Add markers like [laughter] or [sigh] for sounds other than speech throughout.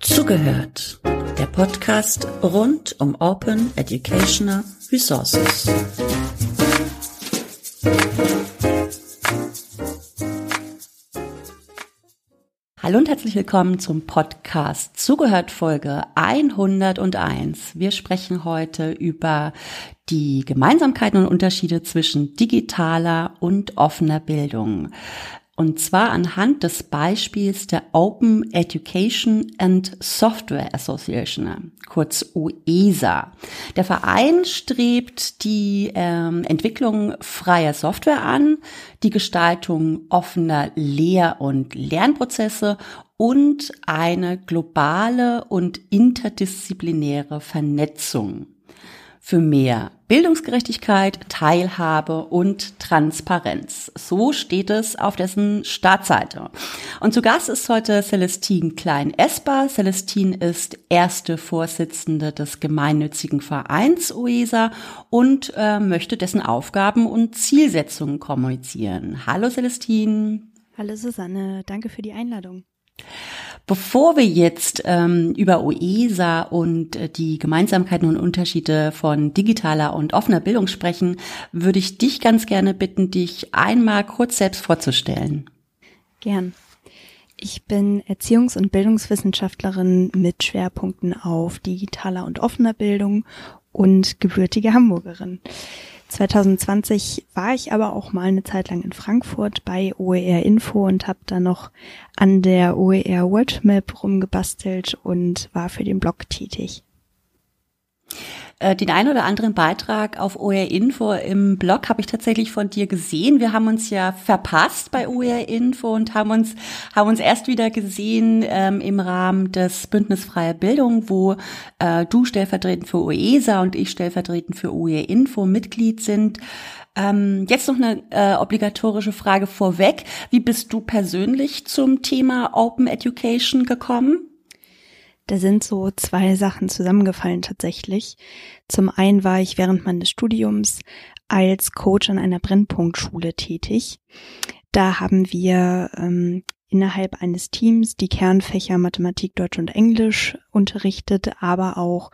Zugehört. Der Podcast rund um Open Educational Resources. Hallo und herzlich willkommen zum Podcast Zugehört Folge 101. Wir sprechen heute über die Gemeinsamkeiten und Unterschiede zwischen digitaler und offener Bildung. Und zwar anhand des Beispiels der Open Education and Software Association, kurz OESA. Der Verein strebt die ähm, Entwicklung freier Software an, die Gestaltung offener Lehr- und Lernprozesse und eine globale und interdisziplinäre Vernetzung für mehr Bildungsgerechtigkeit, Teilhabe und Transparenz. So steht es auf dessen Startseite. Und zu Gast ist heute Celestine Klein-Esper. Celestine ist erste Vorsitzende des gemeinnützigen Vereins OESA und äh, möchte dessen Aufgaben und Zielsetzungen kommunizieren. Hallo Celestine. Hallo Susanne, danke für die Einladung. Bevor wir jetzt ähm, über OESA und äh, die Gemeinsamkeiten und Unterschiede von digitaler und offener Bildung sprechen, würde ich dich ganz gerne bitten, dich einmal kurz selbst vorzustellen. Gern. Ich bin Erziehungs- und Bildungswissenschaftlerin mit Schwerpunkten auf digitaler und offener Bildung und gebürtige Hamburgerin. 2020 war ich aber auch mal eine Zeit lang in Frankfurt bei OER Info und habe da noch an der OER Worldmap rumgebastelt und war für den Blog tätig. Äh, den einen oder anderen Beitrag auf OER Info im Blog habe ich tatsächlich von dir gesehen. Wir haben uns ja verpasst bei OER Info und haben uns haben uns erst wieder gesehen ähm, im Rahmen des Bündnis Freie Bildung, wo äh, du stellvertretend für OESA und ich stellvertretend für OER Info Mitglied sind. Ähm, jetzt noch eine äh, obligatorische Frage vorweg. Wie bist du persönlich zum Thema Open Education gekommen? Da sind so zwei Sachen zusammengefallen tatsächlich. Zum einen war ich während meines Studiums als Coach an einer Brennpunktschule tätig. Da haben wir ähm, innerhalb eines Teams die Kernfächer Mathematik, Deutsch und Englisch unterrichtet, aber auch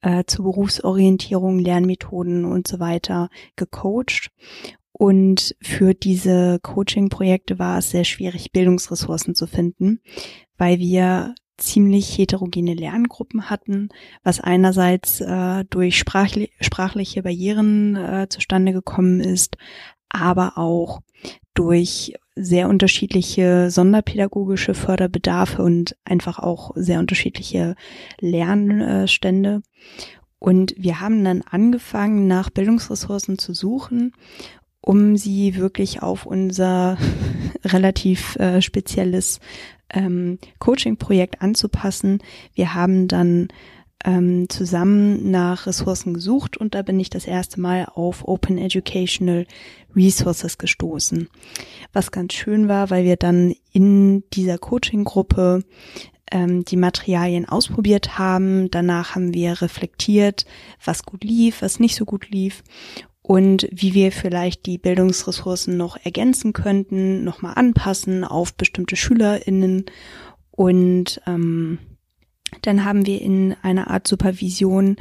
äh, zur Berufsorientierung, Lernmethoden und so weiter gecoacht. Und für diese Coaching-Projekte war es sehr schwierig, Bildungsressourcen zu finden, weil wir ziemlich heterogene Lerngruppen hatten, was einerseits äh, durch sprachli sprachliche Barrieren äh, zustande gekommen ist, aber auch durch sehr unterschiedliche sonderpädagogische Förderbedarfe und einfach auch sehr unterschiedliche Lernstände. Und wir haben dann angefangen, nach Bildungsressourcen zu suchen, um sie wirklich auf unser [laughs] relativ äh, spezielles ähm, Coaching-Projekt anzupassen. Wir haben dann ähm, zusammen nach Ressourcen gesucht und da bin ich das erste Mal auf Open Educational Resources gestoßen. Was ganz schön war, weil wir dann in dieser Coaching-Gruppe ähm, die Materialien ausprobiert haben. Danach haben wir reflektiert, was gut lief, was nicht so gut lief und wie wir vielleicht die Bildungsressourcen noch ergänzen könnten, nochmal anpassen auf bestimmte SchülerInnen. Und ähm, dann haben wir in einer Art Supervision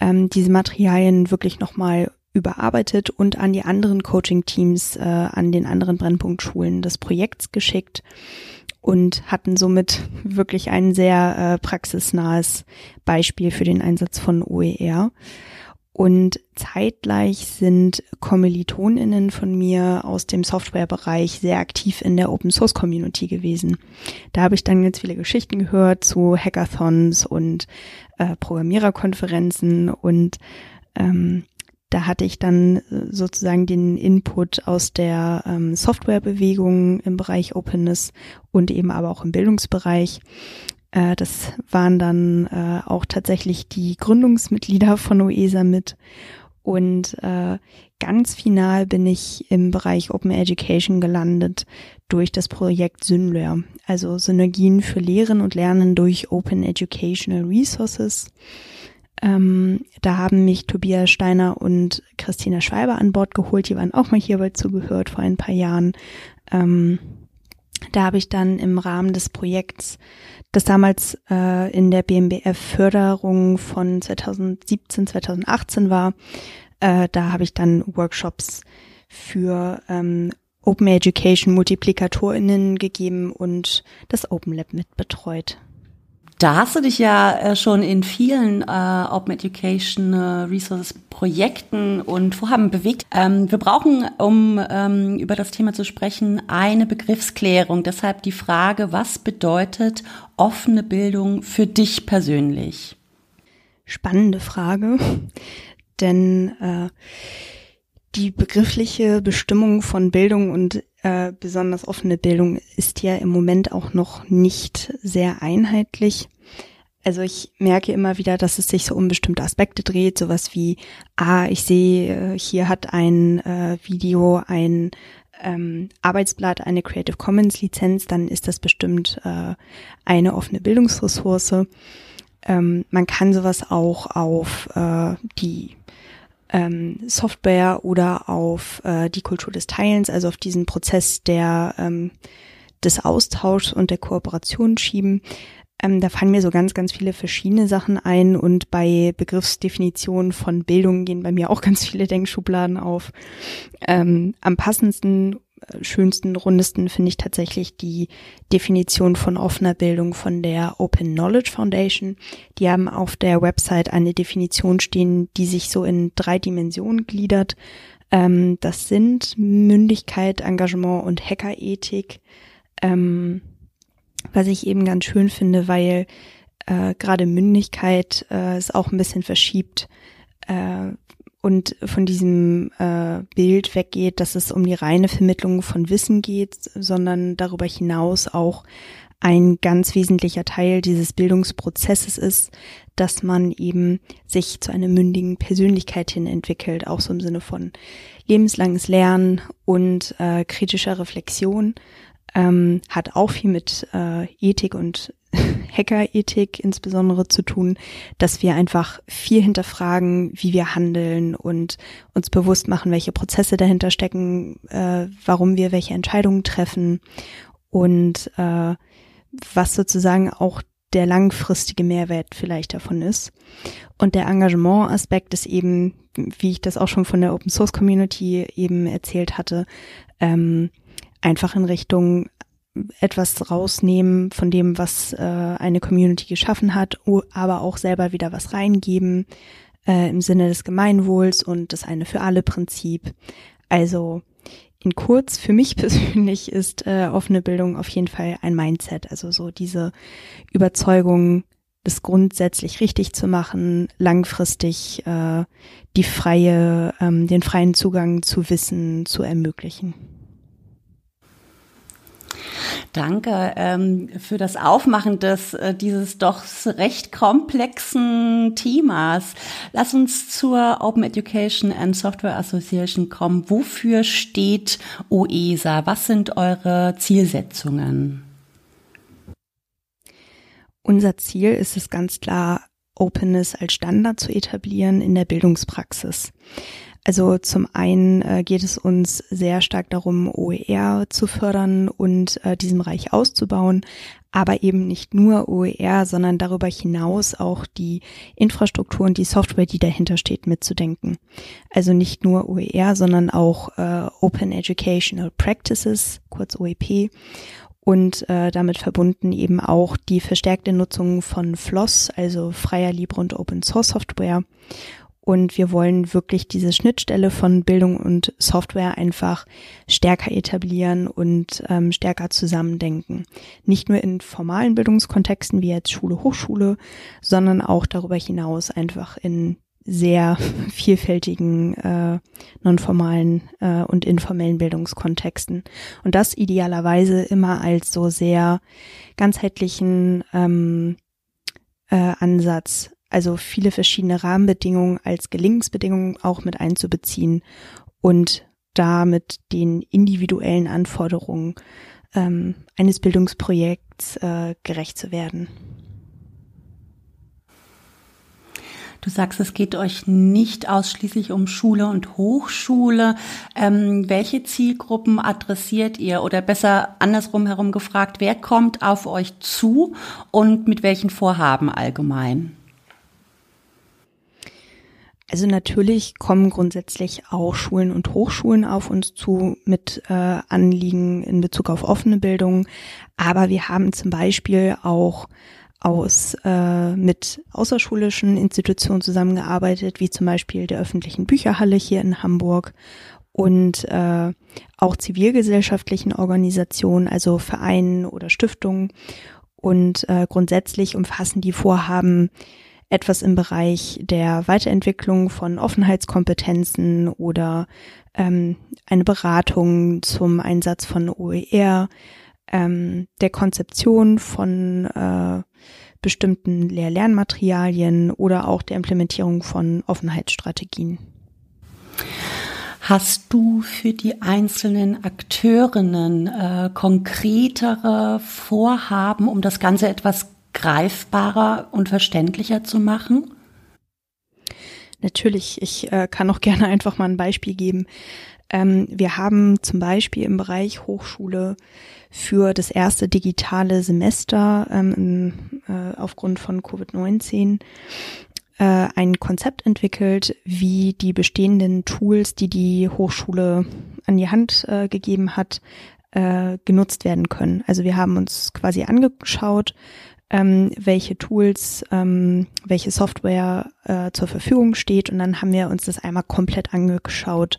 ähm, diese Materialien wirklich nochmal überarbeitet und an die anderen Coaching-Teams, äh, an den anderen Brennpunktschulen des Projekts geschickt und hatten somit wirklich ein sehr äh, praxisnahes Beispiel für den Einsatz von OER. Und zeitgleich sind Kommilitoninnen von mir aus dem Softwarebereich sehr aktiv in der Open Source Community gewesen. Da habe ich dann ganz viele Geschichten gehört zu Hackathons und äh, Programmiererkonferenzen und ähm, da hatte ich dann sozusagen den Input aus der ähm, Softwarebewegung im Bereich Openness und eben aber auch im Bildungsbereich. Äh, das waren dann äh, auch tatsächlich die Gründungsmitglieder von OESA mit. Und äh, ganz final bin ich im Bereich Open Education gelandet durch das Projekt Synlear, also Synergien für Lehren und Lernen durch Open Educational Resources. Ähm, da haben mich Tobias Steiner und Christina Schweiber an Bord geholt. Die waren auch mal hierbei zugehört vor ein paar Jahren. Ähm, da habe ich dann im Rahmen des Projekts, das damals äh, in der BMBF Förderung von 2017, 2018 war, äh, da habe ich dann Workshops für ähm, Open Education MultiplikatorInnen gegeben und das Open Lab mit betreut. Da hast du dich ja äh, schon in vielen äh, Open Education äh, Resources Projekten und Vorhaben bewegt. Ähm, wir brauchen, um ähm, über das Thema zu sprechen, eine Begriffsklärung. Deshalb die Frage, was bedeutet offene Bildung für dich persönlich? Spannende Frage, denn äh, die begriffliche Bestimmung von Bildung und äh, besonders offene Bildung ist ja im Moment auch noch nicht sehr einheitlich. Also ich merke immer wieder, dass es sich so um bestimmte Aspekte dreht, sowas wie, ah, ich sehe, äh, hier hat ein äh, Video ein ähm, Arbeitsblatt eine Creative Commons Lizenz, dann ist das bestimmt äh, eine offene Bildungsressource. Ähm, man kann sowas auch auf äh, die ähm, Software oder auf äh, die Kultur des Teilens, also auf diesen Prozess der ähm, des Austauschs und der Kooperation schieben. Ähm, da fallen mir so ganz, ganz viele verschiedene Sachen ein und bei Begriffsdefinitionen von Bildung gehen bei mir auch [laughs] ganz viele Denkschubladen auf. Ähm, am passendsten schönsten, rundesten finde ich tatsächlich die Definition von offener Bildung von der Open Knowledge Foundation. Die haben auf der Website eine Definition stehen, die sich so in drei Dimensionen gliedert. Ähm, das sind Mündigkeit, Engagement und Hackerethik. Ähm, was ich eben ganz schön finde, weil äh, gerade Mündigkeit äh, es auch ein bisschen verschiebt, äh, und von diesem äh, Bild weggeht, dass es um die reine Vermittlung von Wissen geht, sondern darüber hinaus auch ein ganz wesentlicher Teil dieses Bildungsprozesses ist, dass man eben sich zu einer mündigen Persönlichkeit hin entwickelt, auch so im Sinne von lebenslanges Lernen und äh, kritischer Reflexion, ähm, hat auch viel mit äh, Ethik und Hackerethik insbesondere zu tun, dass wir einfach viel hinterfragen, wie wir handeln und uns bewusst machen, welche Prozesse dahinter stecken, äh, warum wir welche Entscheidungen treffen und äh, was sozusagen auch der langfristige Mehrwert vielleicht davon ist. Und der Engagement-Aspekt ist eben, wie ich das auch schon von der Open Source Community eben erzählt hatte, ähm, einfach in Richtung etwas rausnehmen von dem, was äh, eine Community geschaffen hat, aber auch selber wieder was reingeben äh, im Sinne des Gemeinwohls und das eine für alle Prinzip. Also in kurz, für mich [laughs] persönlich ist äh, offene Bildung auf jeden Fall ein Mindset, also so diese Überzeugung, das grundsätzlich richtig zu machen, langfristig äh, die freie, ähm, den freien Zugang zu Wissen zu ermöglichen. Danke ähm, für das Aufmachen des äh, dieses doch recht komplexen Themas. Lass uns zur Open Education and Software Association kommen. Wofür steht OESA? Was sind eure Zielsetzungen? Unser Ziel ist es ganz klar, Openness als Standard zu etablieren in der Bildungspraxis. Also zum einen äh, geht es uns sehr stark darum, OER zu fördern und äh, diesen Bereich auszubauen, aber eben nicht nur OER, sondern darüber hinaus auch die Infrastruktur und die Software, die dahinter steht, mitzudenken. Also nicht nur OER, sondern auch äh, Open Educational Practices, kurz OEP, und äh, damit verbunden eben auch die verstärkte Nutzung von FLOSS, also freier, libre und Open Source Software und wir wollen wirklich diese Schnittstelle von Bildung und Software einfach stärker etablieren und ähm, stärker zusammendenken. Nicht nur in formalen Bildungskontexten wie jetzt Schule, Hochschule, sondern auch darüber hinaus einfach in sehr [laughs] vielfältigen äh, nonformalen äh, und informellen Bildungskontexten. Und das idealerweise immer als so sehr ganzheitlichen ähm, äh, Ansatz also viele verschiedene Rahmenbedingungen als Gelingensbedingungen auch mit einzubeziehen und damit den individuellen Anforderungen ähm, eines Bildungsprojekts äh, gerecht zu werden. Du sagst, es geht euch nicht ausschließlich um Schule und Hochschule. Ähm, welche Zielgruppen adressiert ihr? Oder besser andersrum herum gefragt, wer kommt auf euch zu und mit welchen Vorhaben allgemein? Also natürlich kommen grundsätzlich auch Schulen und Hochschulen auf uns zu mit äh, Anliegen in Bezug auf offene Bildung. Aber wir haben zum Beispiel auch aus äh, mit außerschulischen Institutionen zusammengearbeitet, wie zum Beispiel der öffentlichen Bücherhalle hier in Hamburg und äh, auch zivilgesellschaftlichen Organisationen, also Vereinen oder Stiftungen. Und äh, grundsätzlich umfassen die Vorhaben etwas im Bereich der Weiterentwicklung von Offenheitskompetenzen oder ähm, eine Beratung zum Einsatz von OER, ähm, der Konzeption von äh, bestimmten Lehr-Lernmaterialien oder auch der Implementierung von Offenheitsstrategien. Hast du für die einzelnen Akteurinnen äh, konkretere Vorhaben, um das Ganze etwas greifbarer und verständlicher zu machen? Natürlich, ich äh, kann auch [laughs] gerne einfach mal ein Beispiel geben. Ähm, wir haben zum Beispiel im Bereich Hochschule für das erste digitale Semester ähm, äh, aufgrund von Covid-19 äh, ein Konzept entwickelt, wie die bestehenden Tools, die die Hochschule an die Hand äh, gegeben hat, äh, genutzt werden können. Also wir haben uns quasi angeschaut, ähm, welche Tools, ähm, welche Software äh, zur Verfügung steht und dann haben wir uns das einmal komplett angeschaut.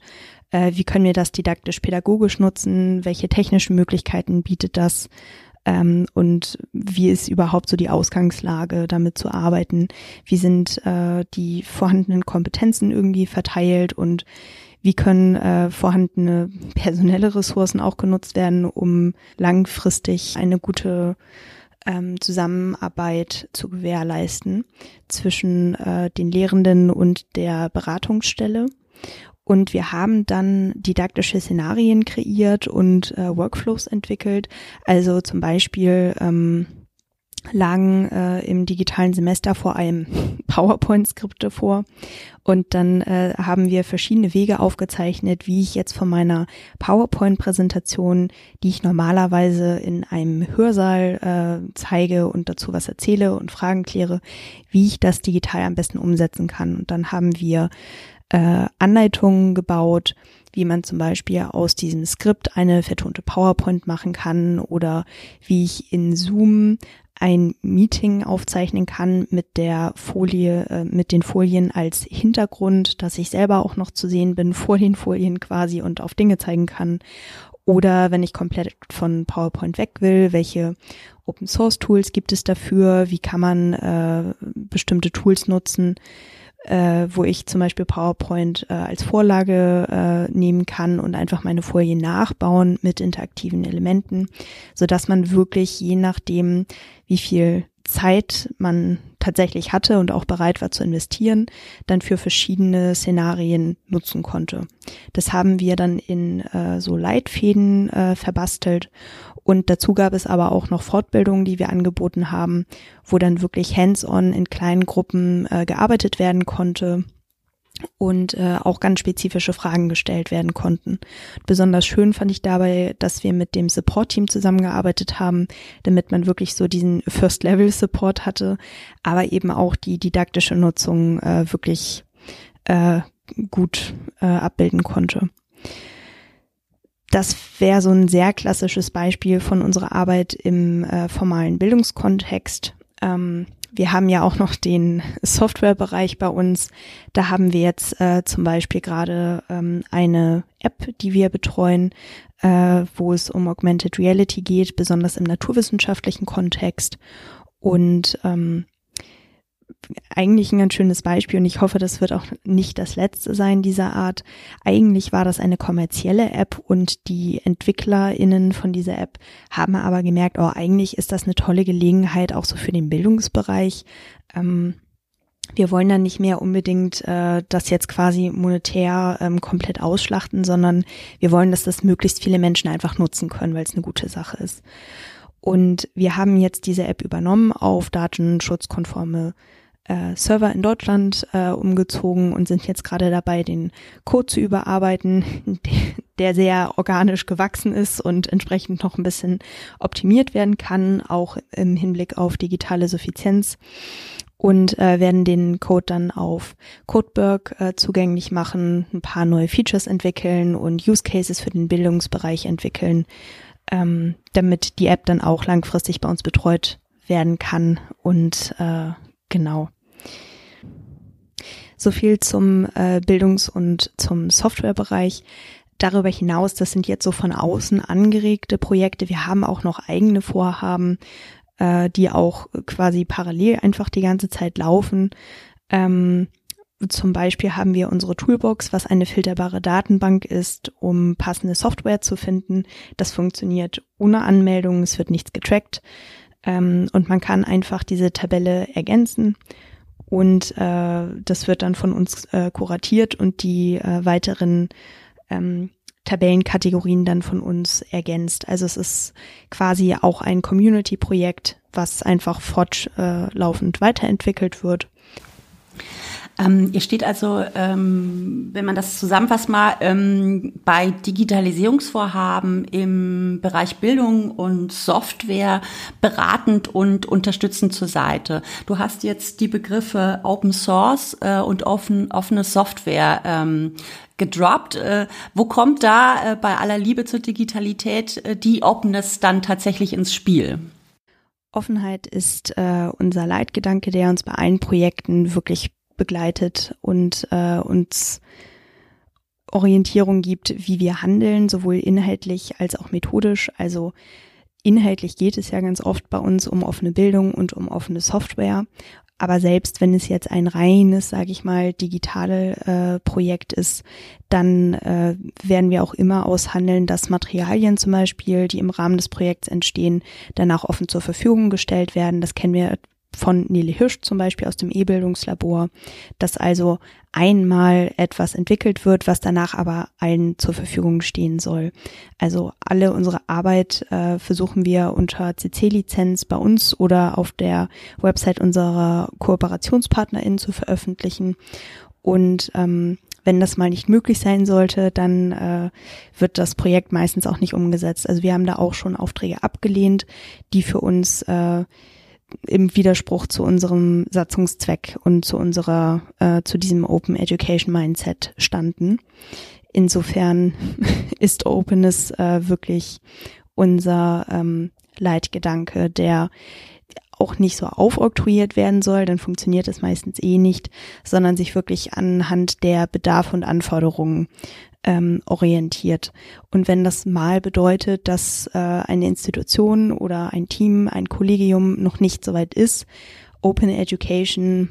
Äh, wie können wir das didaktisch-pädagogisch nutzen? Welche technischen Möglichkeiten bietet das? Ähm, und wie ist überhaupt so die Ausgangslage, damit zu arbeiten? Wie sind äh, die vorhandenen Kompetenzen irgendwie verteilt und wie können äh, vorhandene personelle Ressourcen auch genutzt werden, um langfristig eine gute ähm, Zusammenarbeit zu gewährleisten zwischen äh, den Lehrenden und der Beratungsstelle. Und wir haben dann didaktische Szenarien kreiert und äh, Workflows entwickelt. Also zum Beispiel ähm, lagen äh, im digitalen Semester vor allem [laughs] PowerPoint-Skripte vor. Und dann äh, haben wir verschiedene Wege aufgezeichnet, wie ich jetzt von meiner PowerPoint-Präsentation, die ich normalerweise in einem Hörsaal äh, zeige und dazu was erzähle und Fragen kläre, wie ich das digital am besten umsetzen kann. Und dann haben wir äh, Anleitungen gebaut, wie man zum Beispiel aus diesem Skript eine vertonte PowerPoint machen kann oder wie ich in Zoom ein Meeting aufzeichnen kann mit der Folie, äh, mit den Folien als Hintergrund, dass ich selber auch noch zu sehen bin vor den Folien quasi und auf Dinge zeigen kann. Oder wenn ich komplett von PowerPoint weg will, welche Open Source Tools gibt es dafür? Wie kann man äh, bestimmte Tools nutzen? äh, wo ich zum Beispiel PowerPoint äh, als Vorlage äh, nehmen kann und einfach meine Folien nachbauen mit interaktiven Elementen, so dass man wirklich je nachdem, wie viel Zeit man tatsächlich hatte und auch bereit war zu investieren, dann für verschiedene Szenarien nutzen konnte. Das haben wir dann in äh, so Leitfäden äh, verbastelt und dazu gab es aber auch noch Fortbildungen, die wir angeboten haben, wo dann wirklich hands-on in kleinen Gruppen äh, gearbeitet werden konnte und äh, auch ganz spezifische Fragen gestellt werden konnten. Besonders schön fand ich dabei, dass wir mit dem Support-Team zusammengearbeitet haben, damit man wirklich so diesen First-Level-Support hatte, aber eben auch die didaktische Nutzung äh, wirklich äh, gut äh, abbilden konnte das wäre so ein sehr klassisches Beispiel von unserer Arbeit im äh, formalen Bildungskontext. Ähm, wir haben ja auch noch den Softwarebereich bei uns. Da haben wir jetzt äh, zum Beispiel gerade ähm, eine App, die wir betreuen, äh, wo es um Augmented Reality geht, besonders im naturwissenschaftlichen Kontext. Und ähm, eigentlich ein ganz schönes Beispiel und ich hoffe, das wird auch nicht das letzte sein dieser Art. Eigentlich war das eine kommerzielle App und die EntwicklerInnen von dieser App haben aber gemerkt, oh, eigentlich ist das eine tolle Gelegenheit auch so für den Bildungsbereich. Ähm, wir wollen dann nicht mehr unbedingt äh, das jetzt quasi monetär ähm, komplett ausschlachten, sondern wir wollen, dass das möglichst viele Menschen einfach nutzen können, weil es eine gute Sache ist. Und wir haben jetzt diese App übernommen auf datenschutzkonforme äh, Server in Deutschland äh, umgezogen und sind jetzt gerade dabei, den Code zu überarbeiten, [laughs] der sehr organisch gewachsen ist und entsprechend noch ein bisschen optimiert werden kann, auch im Hinblick auf digitale Suffizienz. Und äh, werden den Code dann auf Codeberg äh, zugänglich machen, ein paar neue Features entwickeln und Use Cases für den Bildungsbereich entwickeln, ähm, damit die App dann auch langfristig bei uns betreut werden kann und äh, genau. So viel zum äh, Bildungs- und zum Softwarebereich. Darüber hinaus, das sind jetzt so von außen angeregte Projekte. Wir haben auch noch eigene Vorhaben, äh, die auch quasi parallel einfach die ganze Zeit laufen. Ähm, zum Beispiel haben wir unsere Toolbox, was eine filterbare Datenbank ist, um passende Software zu finden. Das funktioniert ohne Anmeldung, es wird nichts getrackt ähm, und man kann einfach diese Tabelle ergänzen und äh, das wird dann von uns äh, kuratiert und die äh, weiteren ähm, Tabellenkategorien dann von uns ergänzt. Also es ist quasi auch ein Community-Projekt, was einfach fortlaufend weiterentwickelt wird. Ähm, ihr steht also, ähm, wenn man das zusammenfasst mal, ähm, bei Digitalisierungsvorhaben im Bereich Bildung und Software beratend und unterstützend zur Seite. Du hast jetzt die Begriffe Open Source äh, und offen, offene Software ähm, gedroppt. Äh, wo kommt da äh, bei aller Liebe zur Digitalität äh, die Openness dann tatsächlich ins Spiel? Offenheit ist äh, unser Leitgedanke, der uns bei allen Projekten wirklich begleitet und äh, uns Orientierung gibt, wie wir handeln, sowohl inhaltlich als auch methodisch. Also inhaltlich geht es ja ganz oft bei uns um offene Bildung und um offene Software. Aber selbst wenn es jetzt ein reines, sage ich mal, digitale äh, Projekt ist, dann äh, werden wir auch immer aushandeln, dass Materialien zum Beispiel, die im Rahmen des Projekts entstehen, danach offen zur Verfügung gestellt werden. Das kennen wir von Nele Hirsch zum Beispiel aus dem E-Bildungslabor, dass also einmal etwas entwickelt wird, was danach aber allen zur Verfügung stehen soll. Also alle unsere Arbeit äh, versuchen wir unter CC-Lizenz bei uns oder auf der Website unserer KooperationspartnerInnen zu veröffentlichen. Und ähm, wenn das mal nicht möglich sein sollte, dann äh, wird das Projekt meistens auch nicht umgesetzt. Also wir haben da auch schon Aufträge abgelehnt, die für uns äh, im Widerspruch zu unserem Satzungszweck und zu unserer, äh, zu diesem Open Education Mindset standen. Insofern [laughs] ist Openness äh, wirklich unser ähm, Leitgedanke, der auch nicht so aufoktroyiert werden soll, dann funktioniert es meistens eh nicht, sondern sich wirklich anhand der Bedarfe und Anforderungen ähm, orientiert. Und wenn das mal bedeutet, dass äh, eine Institution oder ein Team, ein Kollegium noch nicht so weit ist, Open Education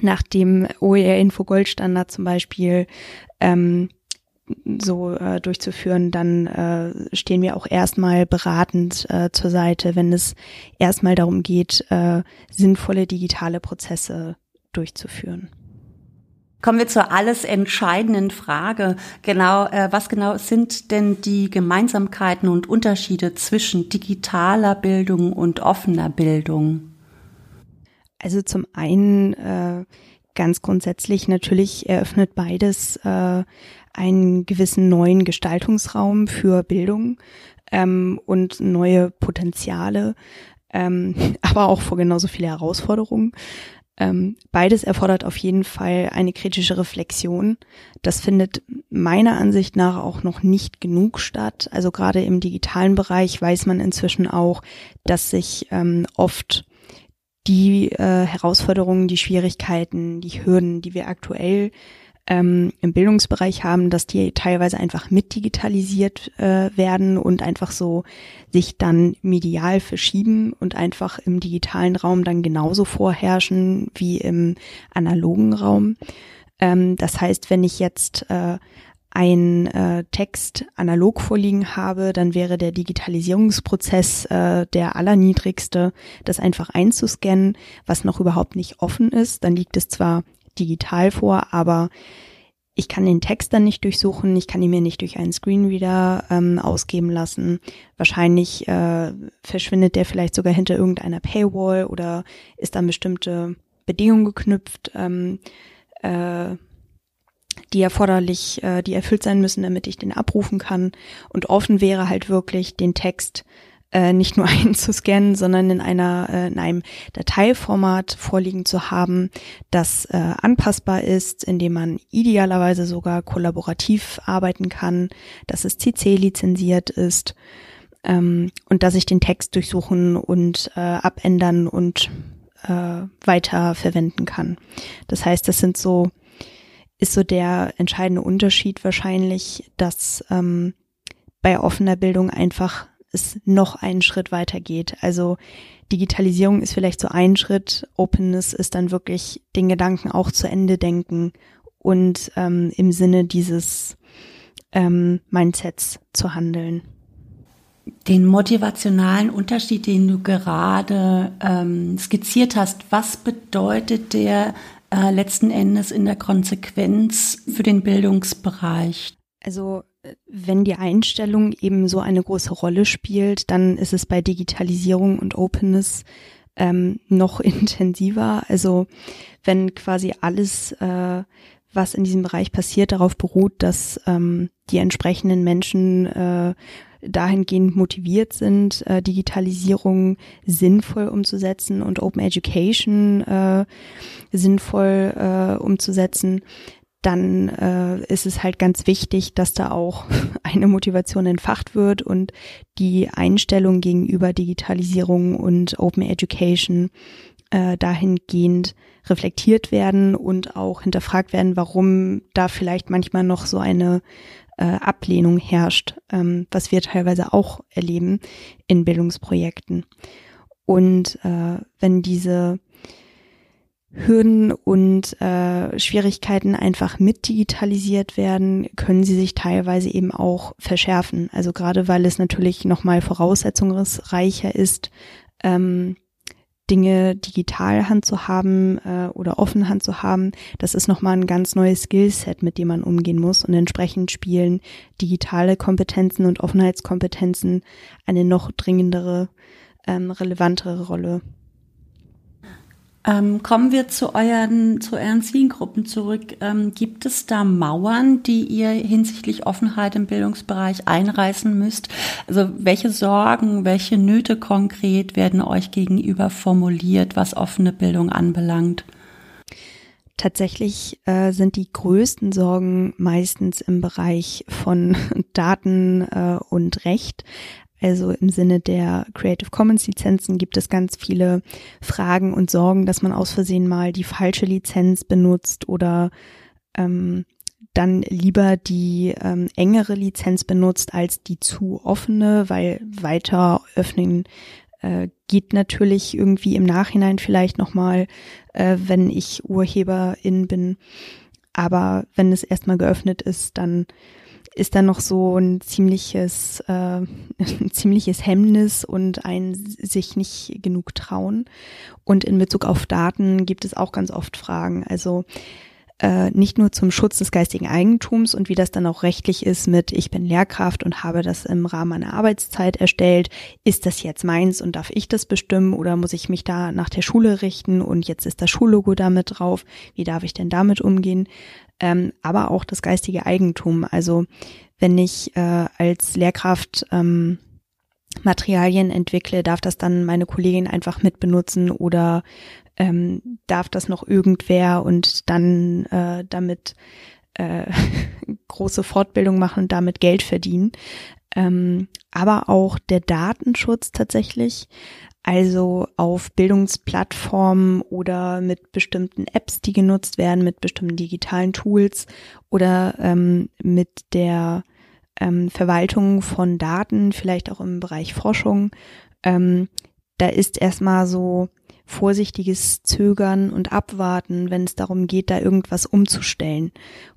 nach dem OER Info Goldstandard zum Beispiel ähm, so äh, durchzuführen, dann äh, stehen wir auch erstmal beratend äh, zur Seite, wenn es erstmal darum geht, äh, sinnvolle digitale Prozesse durchzuführen. Kommen wir zur alles entscheidenden Frage. Genau, äh, was genau sind denn die Gemeinsamkeiten und Unterschiede zwischen digitaler Bildung und offener Bildung? Also zum einen äh, ganz grundsätzlich natürlich eröffnet beides äh, einen gewissen neuen Gestaltungsraum für Bildung ähm, und neue Potenziale, ähm, [laughs] aber auch vor genauso viele Herausforderungen. Ähm, beides erfordert auf jeden Fall eine kritische Reflexion. Das findet meiner Ansicht nach auch noch nicht genug statt. Also gerade im digitalen Bereich weiß man inzwischen auch, dass sich ähm, oft die äh, Herausforderungen, die Schwierigkeiten, die Hürden, die wir aktuell ähm, im Bildungsbereich haben, dass die teilweise einfach mit digitalisiert äh, werden und einfach so sich dann medial verschieben und einfach im digitalen Raum dann genauso vorherrschen wie im analogen Raum. Ähm, das heißt, wenn ich jetzt äh, ein äh, Text analog vorliegen habe, dann wäre der Digitalisierungsprozess äh, der allerniedrigste, das einfach einzuscannen, was noch überhaupt nicht offen ist. Dann liegt es zwar digital vor, aber ich kann den Text dann nicht durchsuchen, ich kann ihn mir nicht durch einen Screenreader ähm, ausgeben lassen. Wahrscheinlich äh, verschwindet der vielleicht sogar hinter irgendeiner Paywall oder ist dann bestimmte Bedingungen geknüpft, ähm, äh, die erforderlich, äh, die erfüllt sein müssen, damit ich den abrufen kann. Und offen wäre halt wirklich den Text äh, nicht nur [laughs] einzuscannen, sondern in einer äh, in einem Dateiformat vorliegen zu haben, das äh, anpassbar ist, in dem man idealerweise sogar kollaborativ arbeiten kann, dass es CC lizenziert ist ähm, und dass ich den Text durchsuchen und äh, abändern und äh, weiter verwenden kann. Das heißt, das sind so ist so der entscheidende Unterschied wahrscheinlich, dass ähm, bei offener Bildung einfach es noch einen Schritt weiter geht. Also Digitalisierung ist vielleicht so ein Schritt, Openness ist dann wirklich den Gedanken auch zu Ende denken und ähm, im Sinne dieses ähm, Mindsets zu handeln. Den motivationalen Unterschied, den du gerade ähm, skizziert hast, was bedeutet der äh, letzten Endes in der Konsequenz für den Bildungsbereich? Also wenn die Einstellung eben so eine große Rolle spielt, dann ist es bei Digitalisierung und Openness ähm, noch [laughs] intensiver. Also wenn quasi alles, äh, was in diesem Bereich passiert, darauf beruht, dass ähm, die entsprechenden Menschen äh, dahingehend motiviert sind, äh, Digitalisierung sinnvoll umzusetzen und Open Education äh, sinnvoll äh, umzusetzen, dann äh, ist es halt ganz wichtig, dass da auch [laughs] eine Motivation entfacht wird und die Einstellung gegenüber Digitalisierung und Open Education äh, dahingehend reflektiert werden und auch hinterfragt werden, warum da vielleicht manchmal noch so eine äh, Ablehnung herrscht, ähm, was wir teilweise auch erleben in Bildungsprojekten. Und äh, wenn diese Hürden und äh, Schwierigkeiten einfach mit digitalisiert werden, können sie sich teilweise eben auch verschärfen. Also gerade weil es natürlich nochmal voraussetzungsreicher ist, ähm, Dinge digital Hand zu haben äh, oder offen Hand zu haben, das ist nochmal ein ganz neues Skillset, mit dem man umgehen muss. Und entsprechend spielen digitale Kompetenzen und Offenheitskompetenzen eine noch dringendere, ähm, relevantere Rolle. Ähm, kommen wir zu euren, zu euren Zielgruppen zurück. Ähm, gibt es da Mauern, die ihr hinsichtlich Offenheit im Bildungsbereich einreißen müsst? Also welche Sorgen, welche Nöte konkret werden euch gegenüber formuliert, was offene Bildung anbelangt? Tatsächlich äh, sind die größten Sorgen meistens im Bereich von [laughs] Daten äh, und Recht. Also im Sinne der Creative Commons Lizenzen gibt es ganz viele Fragen und Sorgen, dass man aus Versehen mal die falsche Lizenz benutzt oder ähm, dann lieber die ähm, engere Lizenz benutzt als die zu offene, weil weiter öffnen äh, geht natürlich irgendwie im Nachhinein vielleicht nochmal, äh, wenn ich Urheberin bin. Aber wenn es erstmal geöffnet ist, dann ist da noch so ein ziemliches, äh, [laughs] ein ziemliches Hemmnis und ein sich nicht genug trauen. Und in Bezug auf Daten gibt es auch ganz oft Fragen. Also äh, nicht nur zum Schutz des geistigen Eigentums und wie das dann auch rechtlich ist mit ich bin Lehrkraft und habe das im Rahmen meiner Arbeitszeit erstellt. Ist das jetzt meins und darf ich das bestimmen oder muss ich mich da nach der Schule richten und jetzt ist das Schullogo damit drauf? Wie darf ich denn damit umgehen? ähm, aber auch das geistige Eigentum. Also wenn ich äh, als Lehrkraft ähm, Materialien entwickle, darf das dann meine Kollegin einfach mitbenutzen oder ähm, darf das noch irgendwer und dann äh, damit äh, [laughs] große Fortbildung machen und damit Geld verdienen. Ähm, aber auch der Datenschutz tatsächlich. Also auf Bildungsplattformen oder mit bestimmten Apps, die genutzt werden, mit bestimmten digitalen Tools oder ähm, mit der ähm, Verwaltung von Daten, vielleicht auch im Bereich Forschung. Ähm, da ist erstmal so vorsichtiges Zögern und Abwarten, wenn es darum geht, da irgendwas umzustellen.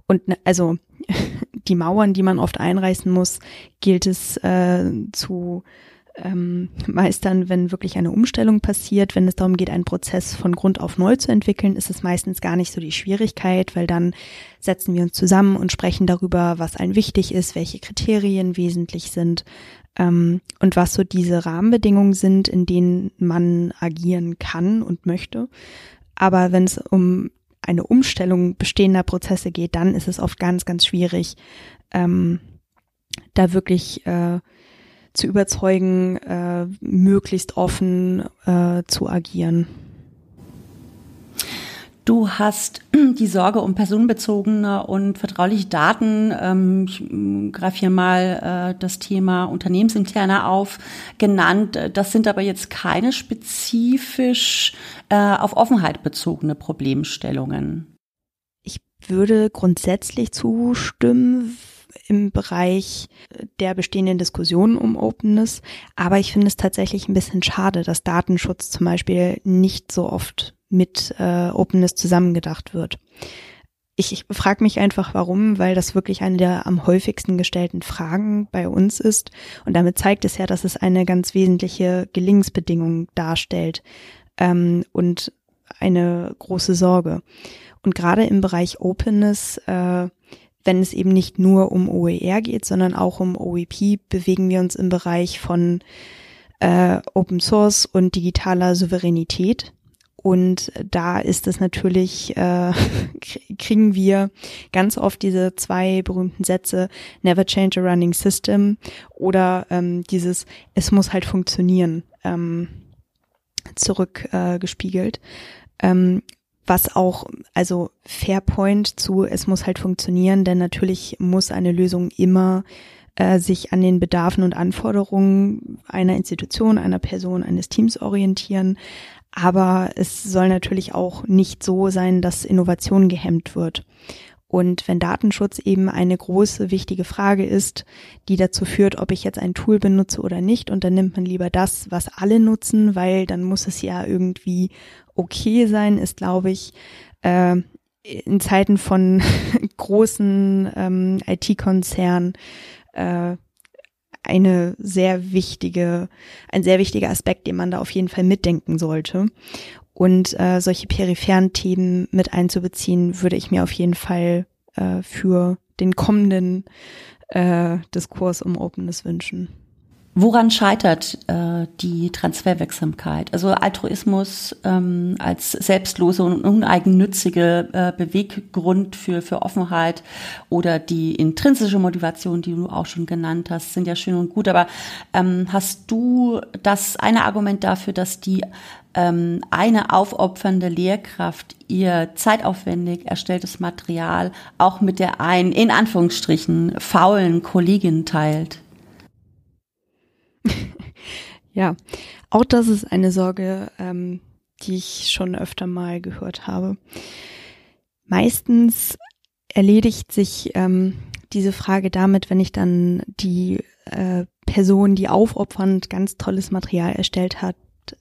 Und ne, also [laughs] die Mauern, die man oft einreißen muss, gilt es äh, zu ähm, meistern, wenn wirklich eine Umstellung passiert. Wenn es darum geht, einen Prozess von Grund auf neu zu entwickeln, ist es meistens gar nicht so die Schwierigkeit, weil dann setzen wir uns zusammen und sprechen darüber, was allen wichtig ist, welche Kriterien wesentlich sind ähm, und was so diese Rahmenbedingungen sind, in denen man agieren kann und möchte. Aber wenn es um eine Umstellung bestehender Prozesse geht, dann ist es oft ganz, ganz schwierig, ähm, da wirklich äh, zu überzeugen, äh, möglichst offen äh, zu agieren. Du hast [clears throat] die Sorge um personenbezogene und vertrauliche Daten. Ähm, ich mm, greife hier mal äh, das Thema Unternehmensinterne auf, genannt. Das sind aber jetzt keine spezifisch äh, auf Offenheit bezogene Problemstellungen. Ich würde grundsätzlich zustimmen im Bereich der bestehenden Diskussionen um Openness, aber ich finde es tatsächlich ein bisschen schade, dass Datenschutz zum Beispiel nicht so oft mit äh, Openness zusammengedacht wird. Ich, ich frage mich einfach, warum, weil das wirklich eine der am häufigsten gestellten Fragen bei uns ist. Und damit zeigt es ja, dass es eine ganz wesentliche Gelingensbedingung darstellt ähm, und eine große Sorge. Und gerade im Bereich Openness, äh, wenn es eben nicht nur um OER geht, sondern auch um OEP, bewegen wir uns im Bereich von äh, Open Source und digitaler Souveränität. Und da ist es natürlich, äh, [laughs] kriegen wir ganz oft diese zwei berühmten Sätze, never change a running system oder ähm, dieses, es muss halt funktionieren, ähm, zurückgespiegelt. Äh, ähm, was auch, also Fairpoint zu, es muss halt funktionieren, denn natürlich muss eine Lösung immer äh, sich an den Bedarfen und Anforderungen einer Institution, einer Person, eines Teams orientieren. Aber es soll natürlich auch nicht so sein, dass Innovation gehemmt wird. Und wenn Datenschutz eben eine große, wichtige Frage ist, die dazu führt, ob ich jetzt ein Tool benutze oder nicht, und dann nimmt man lieber das, was alle nutzen, weil dann muss es ja irgendwie okay sein, ist, glaube ich, äh, in Zeiten von [laughs] großen ähm, IT-Konzernen äh, eine sehr wichtige, ein sehr wichtiger Aspekt, den man da auf jeden Fall mitdenken sollte. Und äh, solche peripheren Themen mit einzubeziehen, würde ich mir auf jeden Fall äh, für den kommenden äh, Diskurs um Openness wünschen. Woran scheitert äh, die Transferwirksamkeit? Also Altruismus ähm, als selbstlose und uneigennützige äh, Beweggrund für, für Offenheit oder die intrinsische Motivation, die du auch schon genannt hast, sind ja schön und gut. Aber ähm, hast du das eine Argument dafür, dass die ähm, eine aufopfernde Lehrkraft ihr zeitaufwendig erstelltes Material auch mit der einen, in Anführungsstrichen, faulen Kollegin teilt? Ja, auch das ist eine Sorge, ähm, die ich schon öfter mal gehört habe. Meistens erledigt sich ähm, diese Frage damit, wenn ich dann die äh, Person, die aufopfernd ganz tolles Material erstellt hat,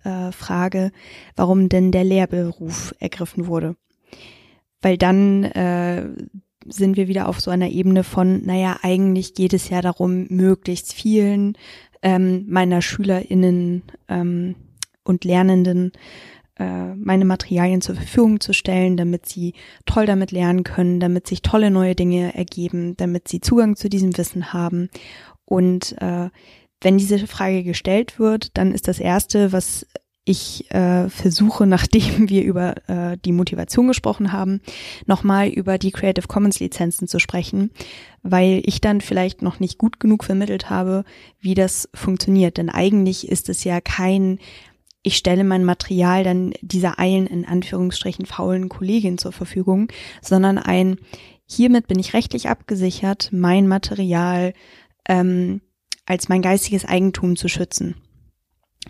äh, frage, warum denn der Lehrberuf ergriffen wurde. Weil dann äh, sind wir wieder auf so einer Ebene von, naja, eigentlich geht es ja darum, möglichst vielen ähm, meiner SchülerInnen ähm, und Lernenden äh, meine Materialien zur Verfügung zu stellen, damit sie toll damit lernen können, damit sich tolle neue Dinge ergeben, damit sie Zugang zu diesem Wissen haben. Und äh, wenn diese Frage gestellt wird, dann ist das Erste, was ich äh, versuche, nachdem [laughs] wir über äh, die Motivation gesprochen haben, nochmal über die Creative Commons Lizenzen zu sprechen, weil ich dann vielleicht noch nicht gut genug vermittelt habe, wie das funktioniert. Denn eigentlich ist es ja kein, ich stelle mein Material dann dieser einen in Anführungsstrichen faulen Kollegin zur Verfügung, sondern ein, hiermit bin ich rechtlich abgesichert, mein Material ähm, als mein geistiges Eigentum zu schützen.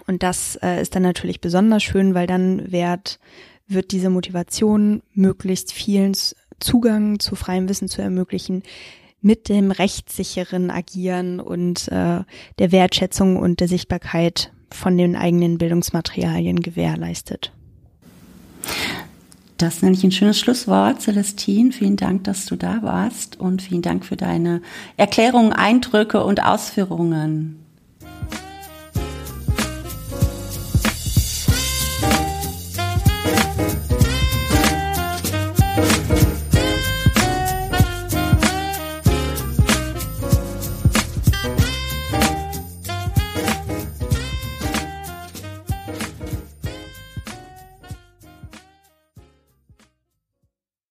Und das äh, ist dann natürlich besonders schön, weil dann wird, wird diese Motivation, möglichst vielen Zugang zu freiem Wissen zu ermöglichen, mit dem rechtssicheren Agieren und äh, der Wertschätzung und der Sichtbarkeit von den eigenen Bildungsmaterialien gewährleistet. Das nenne ich ein schönes Schlusswort. Celestine, vielen Dank, dass du da warst und vielen Dank für deine Erklärungen, Eindrücke und Ausführungen.